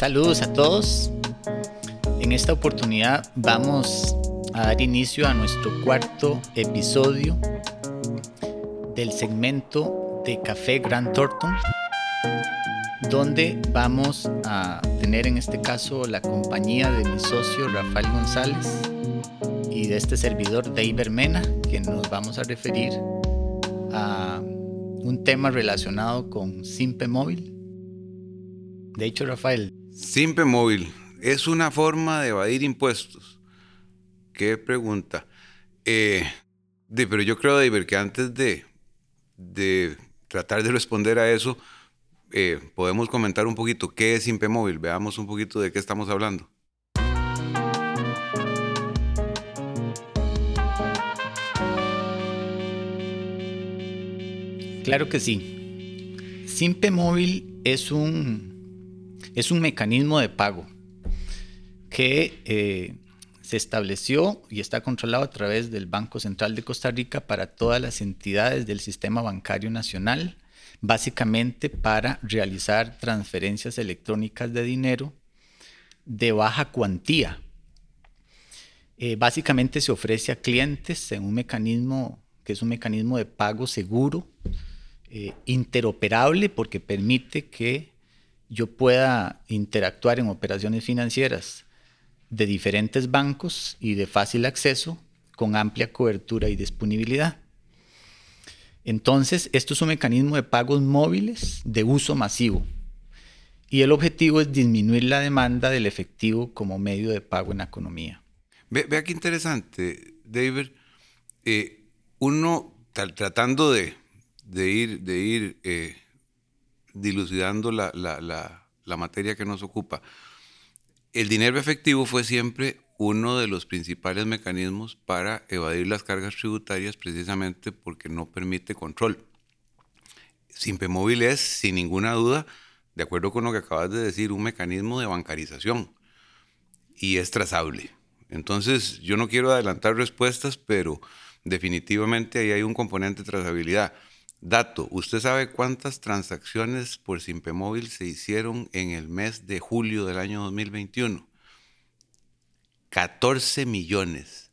Saludos a todos. En esta oportunidad vamos a dar inicio a nuestro cuarto episodio del segmento de Café Grand Thornton, donde vamos a tener en este caso la compañía de mi socio Rafael González y de este servidor Dave Mena, que nos vamos a referir a un tema relacionado con Simpe Móvil. De hecho, Rafael. Simpe Móvil es una forma de evadir impuestos. Qué pregunta. Eh, pero yo creo, David, que antes de, tratar de responder a eso, eh, podemos comentar un poquito qué es Simpe Móvil. Veamos un poquito de qué estamos hablando. Claro que sí. Simpe Móvil es un, es un mecanismo de pago que eh, se estableció y está controlado a través del Banco Central de Costa Rica para todas las entidades del sistema bancario nacional, básicamente para realizar transferencias electrónicas de dinero de baja cuantía. Eh, básicamente se ofrece a clientes en un mecanismo que es un mecanismo de pago seguro, eh, interoperable porque permite que yo pueda interactuar en operaciones financieras de diferentes bancos y de fácil acceso con amplia cobertura y disponibilidad. Entonces, esto es un mecanismo de pagos móviles de uso masivo y el objetivo es disminuir la demanda del efectivo como medio de pago en la economía. Vea qué interesante, David. Eh, uno tratando de, de ir, de ir eh, dilucidando la, la, materia que nos ocupa. El dinero efectivo fue siempre uno de los principales mecanismos para evadir las cargas tributarias precisamente porque no permite control. Simpemóvil es, sin ninguna duda, de acuerdo con lo que acabas de decir, un mecanismo de bancarización y es trazable. Entonces, yo no quiero adelantar respuestas, pero definitivamente ahí hay un componente de trazabilidad. Dato, ¿usted sabe cuántas transacciones por Simpemóvil se hicieron en el mes de julio del año 2021? 14 millones.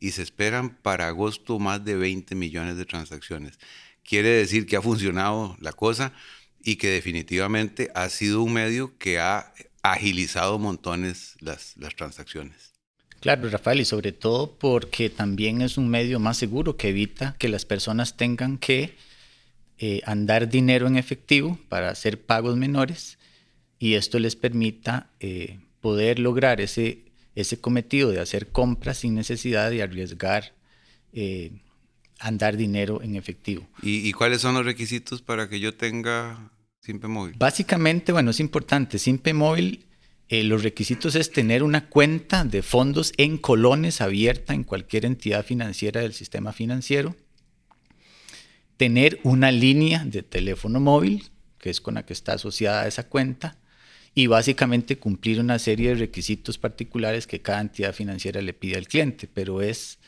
Y se esperan para agosto más de 20 millones de transacciones. Quiere decir que ha funcionado la cosa y que definitivamente ha sido un medio que ha agilizado montones las, transacciones. Claro, Rafael, y sobre todo porque también es un medio más seguro que evita que las personas tengan que eh, andar dinero en efectivo para hacer pagos menores y esto les permita eh, poder lograr ese, ese cometido de hacer compras sin necesidad de arriesgar eh, andar dinero en efectivo. ¿Y, ¿Y, cuáles son los requisitos para que yo tenga Simpe Móvil? Básicamente, bueno, es importante. Simpe Móvil eh, los requisitos es tener una cuenta de fondos en colones abierta en cualquier entidad financiera del sistema financiero, tener una línea de teléfono móvil, que es con la que está asociada esa cuenta, y básicamente cumplir una serie de requisitos particulares que cada entidad financiera le pide al cliente, pero es,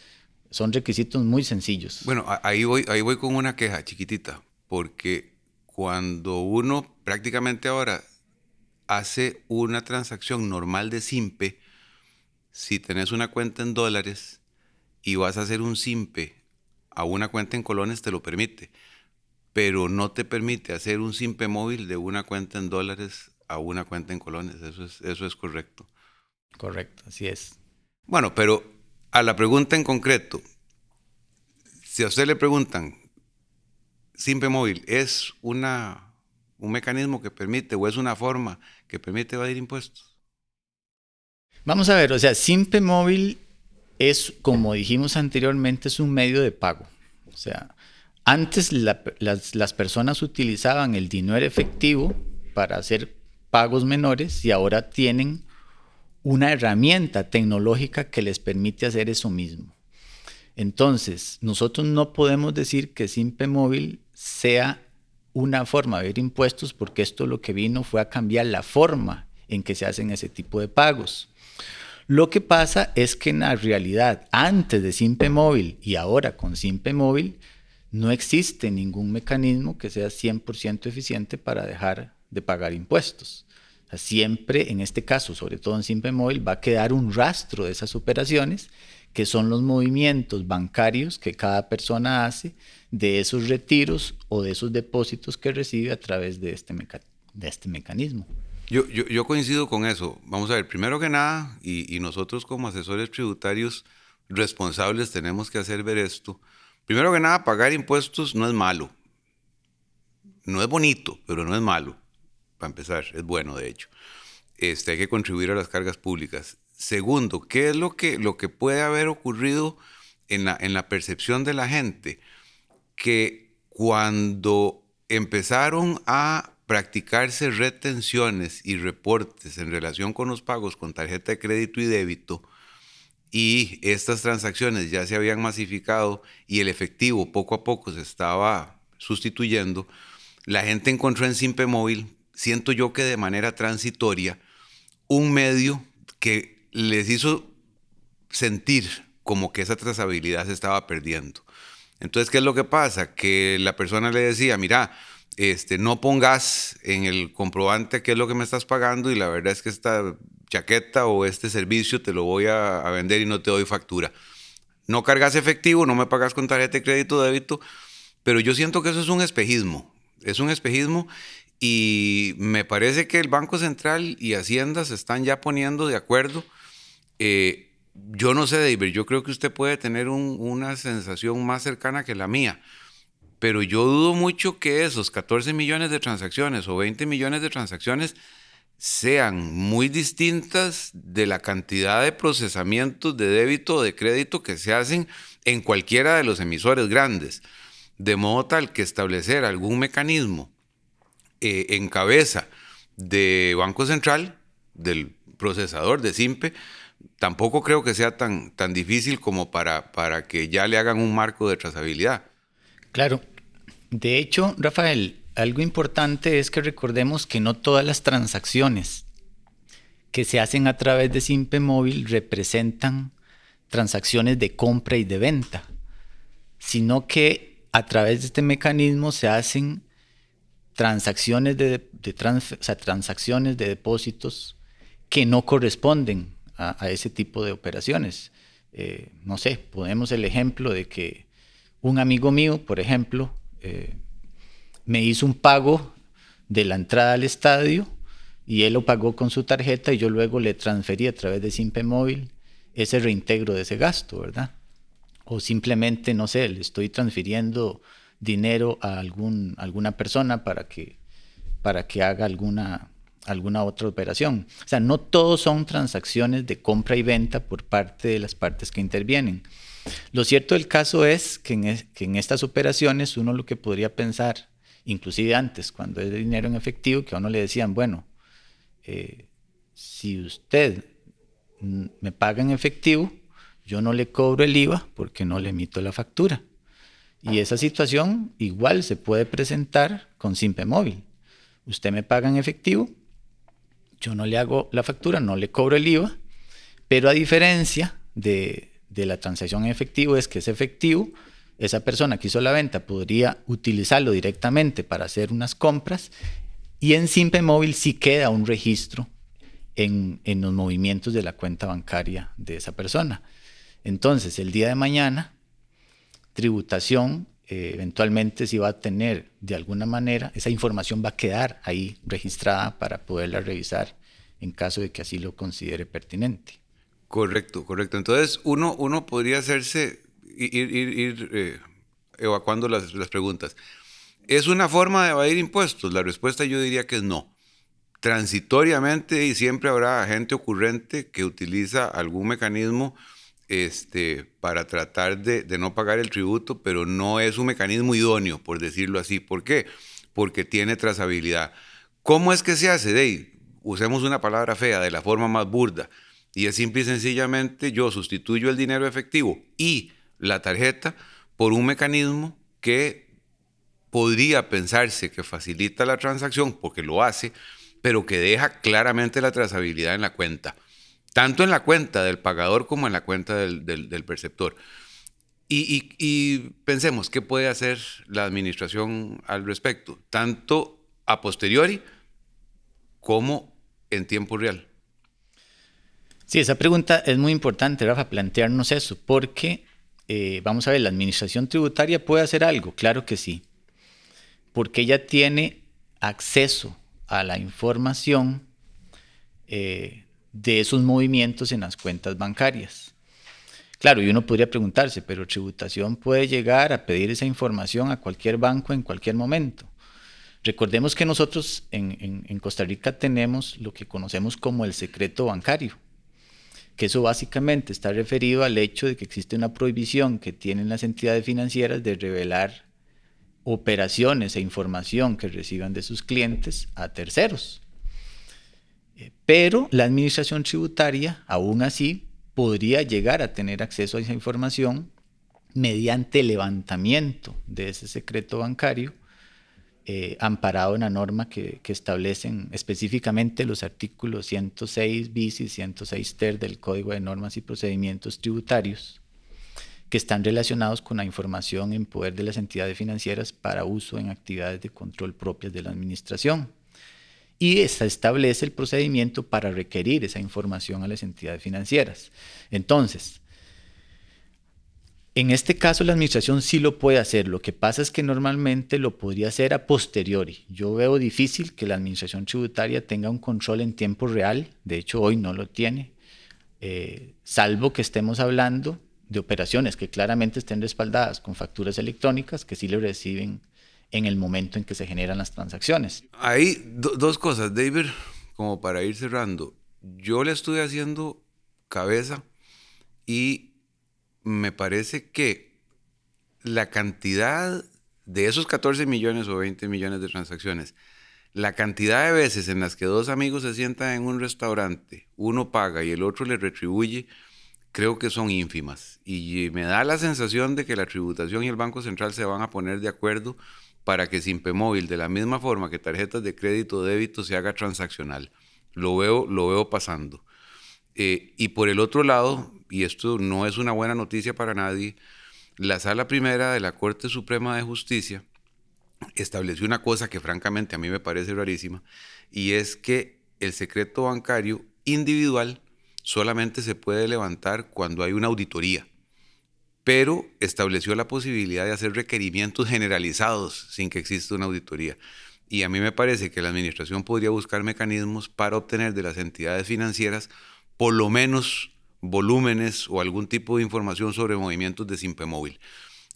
son requisitos muy sencillos. Bueno, ahí voy, ahí voy con una queja chiquitita, porque cuando uno prácticamente ahora hace una transacción normal de SIMPE, si tenés una cuenta en dólares y vas a hacer un SIMPE a una cuenta en colones, te lo permite, pero no te permite hacer un SIMPE móvil de una cuenta en dólares a una cuenta en colones. Eso es, eso es correcto. Correcto, así es. Bueno, pero a la pregunta en concreto, si a usted le preguntan, SIMPE móvil es una un mecanismo que permite o es una forma que permite evadir impuestos? Vamos a ver, o sea, Simpe Móvil es, como dijimos anteriormente, es un medio de pago. O sea, antes las, personas utilizaban el dinero efectivo para hacer pagos menores y ahora tienen una herramienta tecnológica que les permite hacer eso mismo. Entonces, nosotros no podemos decir que Simpe Móvil sea una forma de ver impuestos porque esto lo que vino fue a cambiar la forma en que se hacen ese tipo de pagos. Lo que pasa es que en la realidad, antes de Simpe Móvil y ahora con Simpe Móvil, no existe ningún mecanismo que sea 100% eficiente para dejar de pagar impuestos. siempre, en este caso, sobre todo en Simpe Móvil, va a quedar un rastro de esas operaciones, que son los movimientos bancarios que cada persona hace de esos retiros o de esos depósitos que recibe a través de este, este mecanismo. Yo, yo, coincido con eso. Vamos a ver, primero que nada, y, y nosotros como asesores tributarios responsables tenemos que hacer ver esto. Primero que nada, pagar impuestos no es malo. No es bonito, pero no es malo para empezar, es bueno de hecho. Este, hay que contribuir a las cargas públicas. Segundo, ¿qué es lo que, lo que puede haber ocurrido en la, en la percepción de la gente? Que cuando empezaron a practicarse retenciones y reportes en relación con los pagos con tarjeta de crédito y débito, y estas transacciones ya se habían masificado y el efectivo poco a poco se estaba sustituyendo, la gente encontró en Simpe Móvil siento yo que de manera transitoria, un medio que les hizo sentir como que esa trazabilidad se estaba perdiendo. Entonces, ¿qué es lo que pasa? Que la persona le decía, mira, este, no pongas en el comprobante qué es lo que me estás pagando y la verdad es que esta chaqueta o este servicio te lo voy a, vender y no te doy factura. No cargas efectivo, no me pagas con tarjeta de crédito débito, pero yo siento que eso es un espejismo. Es un espejismo y me parece que el Banco Central y Hacienda se están ya poniendo de acuerdo. Eh, yo no sé, David, yo creo que usted puede tener una sensación más cercana que la mía, pero yo dudo mucho que esos 14 millones de transacciones o 20 millones de transacciones sean muy distintas de la cantidad de procesamientos de débito o de crédito que se hacen en cualquiera de los emisores grandes. De modo tal que establecer algún mecanismo eh, en cabeza de Banco Central, del procesador de SIMPE, tampoco creo que sea tan, tan difícil como para, para que ya le hagan un marco de trazabilidad. Claro. De hecho, Rafael, algo importante es que recordemos que no todas las transacciones que se hacen a través de Simpe Móvil representan transacciones de compra y de venta, sino que a través de este mecanismo se hacen transacciones de, transacciones de depósitos que no corresponden a, ese tipo de operaciones. Eh, no sé, ponemos el ejemplo de que un amigo mío, por ejemplo, eh, me hizo un pago de la entrada al estadio y él lo pagó con su tarjeta y yo luego le transferí a través de Simpe Móvil ese reintegro de ese gasto, ¿verdad? O simplemente, no sé, le estoy transfiriendo dinero a algún, alguna persona para que, para que haga alguna, alguna otra operación. O sea, no todos son transacciones de compra y venta por parte de las partes que intervienen. Lo cierto del caso es que en, que en estas operaciones uno lo que podría pensar, inclusive antes, cuando es de dinero en efectivo, que a uno le decían, bueno, eh, si usted me paga en efectivo, yo no le cobro el IVA porque no le emito la factura. Y esa situación igual se puede presentar con Simpe Móvil. Usted me paga en efectivo, yo no le hago la factura, no le cobro el IVA, pero a diferencia de, la transacción en efectivo es que ese efectivo, esa persona que hizo la venta podría utilizarlo directamente para hacer unas compras y en Simpe Móvil sí queda un registro en, en los movimientos de la cuenta bancaria de esa persona. Entonces, el día de mañana, tributación, eh, eventualmente si va a tener de alguna manera, esa información va a quedar ahí registrada para poderla revisar en caso de que así lo considere pertinente. Correcto, correcto. Entonces uno, uno podría hacerse, ir, ir, eh, evacuando las, las preguntas. ¿Es una forma de evadir impuestos? La respuesta yo diría que es no. Transitoriamente y siempre habrá gente ocurrente que utiliza algún mecanismo este, para tratar de, no pagar el tributo, pero no es un mecanismo idóneo, por decirlo así. ¿Por qué? Porque tiene trazabilidad. ¿Cómo es que se hace? De usemos una palabra fea, de la forma más burda. Y es simple y sencillamente yo sustituyo el dinero efectivo y la tarjeta por un mecanismo que podría pensarse que facilita la transacción, porque lo hace, pero que deja claramente la trazabilidad en la cuenta tanto en la cuenta del pagador como en la cuenta del, perceptor. Y, pensemos, ¿qué puede hacer la administración al respecto? Tanto a posteriori como en tiempo real? Sí, esa pregunta es muy importante, Rafa, plantearnos eso, porque eh, vamos a ver, la administración tributaria puede hacer algo, claro que sí, porque ella tiene acceso a la información eh, de esos movimientos en las cuentas bancarias. Claro, y uno podría preguntarse, pero tributación puede llegar a pedir esa información a cualquier banco en cualquier momento. Recordemos que nosotros en, Costa Rica tenemos lo que conocemos como el secreto bancario, que eso básicamente está referido al hecho de que existe una prohibición que tienen las entidades financieras de revelar operaciones e información que reciban de sus clientes a terceros. Pero la administración tributaria, aún así, podría llegar a tener acceso a esa información mediante levantamiento de ese secreto bancario eh, amparado en la norma que, establecen específicamente los artículos 106 bis y 106 ter del Código de Normas y Procedimientos Tributarios, que están relacionados con la información en poder de las entidades financieras para uso en actividades de control propias de la Administración. Y se establece el procedimiento para requerir esa información a las entidades financieras. Entonces, en este caso la administración sí lo puede hacer, lo que pasa es que normalmente lo podría hacer a posteriori. Yo veo difícil que la administración tributaria tenga un control en tiempo real, de hecho hoy no lo tiene, eh, salvo que estemos hablando de operaciones que claramente estén respaldadas con facturas electrónicas que sí le reciben en el momento en que se generan las transacciones. Hay dos cosas, David, como para ir cerrando. Yo le estuve haciendo cabeza y me parece que la cantidad de esos 14 millones o 20 millones de transacciones, la cantidad de veces en las que dos amigos se sientan en un restaurante, uno paga y el otro le retribuye, creo que son ínfimas. Y me da la sensación de que la tributación y el Banco Central se van a poner de acuerdo para que Simpemóvil, de la misma forma que tarjetas de crédito o débito, se haga transaccional. Lo veo, lo veo pasando. Eh, y por el otro lado, y esto no es una buena noticia para nadie, la Sala Primera de la Corte Suprema de Justicia estableció una cosa que francamente a mí me parece rarísima, y es que el secreto bancario individual solamente se puede levantar cuando hay una auditoría, pero estableció la posibilidad de hacer requerimientos generalizados sin que exista una auditoría. Y a mí me parece que la Administración podría buscar mecanismos para obtener de las entidades financieras por lo menos volúmenes o algún tipo de información sobre movimientos de Simpemóvil.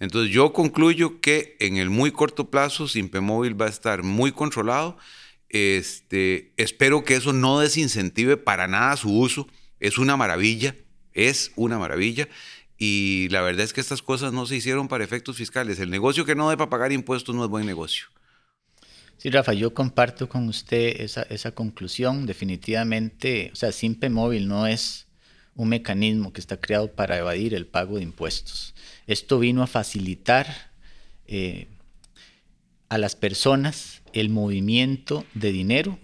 Entonces yo concluyo que en el muy corto plazo Simpemóvil va a estar muy controlado. Este, espero que eso no desincentive para nada su uso. Es una maravilla, es una maravilla. Y la verdad es que estas cosas no se hicieron para efectos fiscales. El negocio que no debe pagar impuestos no es buen negocio. Sí, Rafa, yo comparto con usted esa, esa conclusión. Definitivamente, o sea, Simpemóvil no es un mecanismo que está creado para evadir el pago de impuestos. Esto vino a facilitar eh, a las personas el movimiento de dinero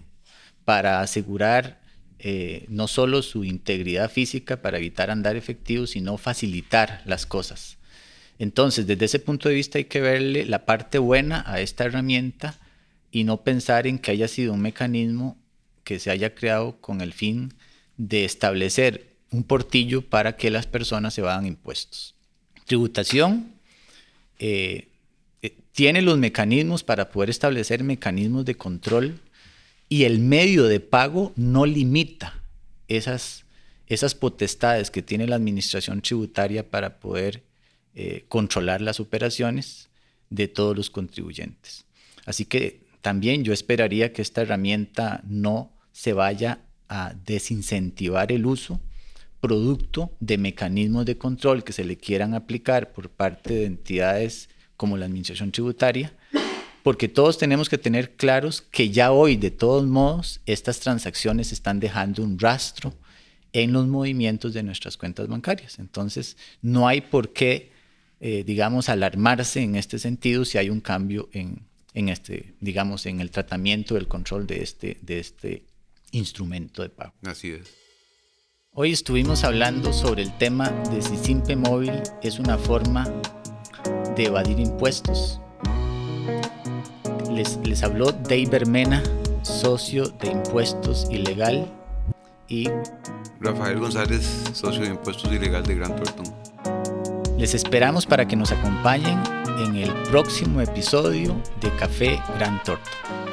para asegurar eh, no solo su integridad física para evitar andar efectivo, sino facilitar las cosas. Entonces, desde ese punto de vista hay que verle la parte buena a esta herramienta y no pensar en que haya sido un mecanismo que se haya creado con el fin de establecer un portillo para que las personas se vayan impuestos. Tributación eh, eh, tiene los mecanismos para poder establecer mecanismos de control y el medio de pago no limita esas, esas potestades que tiene la administración tributaria para poder eh, controlar las operaciones de todos los contribuyentes. Así que también yo esperaría que esta herramienta no se vaya a desincentivar el uso producto de mecanismos de control que se le quieran aplicar por parte de entidades como la Administración Tributaria, porque todos tenemos que tener claros que ya hoy, de todos modos, estas transacciones están dejando un rastro en los movimientos de nuestras cuentas bancarias. Entonces, no hay por qué, eh, digamos, alarmarse en este sentido si hay un cambio en, en, este, digamos, en el tratamiento, el control de este, de este instrumento de pago. Así es. Hoy estuvimos hablando sobre el tema de si Simpe Móvil es una forma de evadir impuestos. Les, les habló Dave Bermena socio de impuestos ilegal, y Rafael González, socio de impuestos ilegal de Gran Thornton. Les esperamos para que nos acompañen en el próximo episodio de Café Gran Thornton.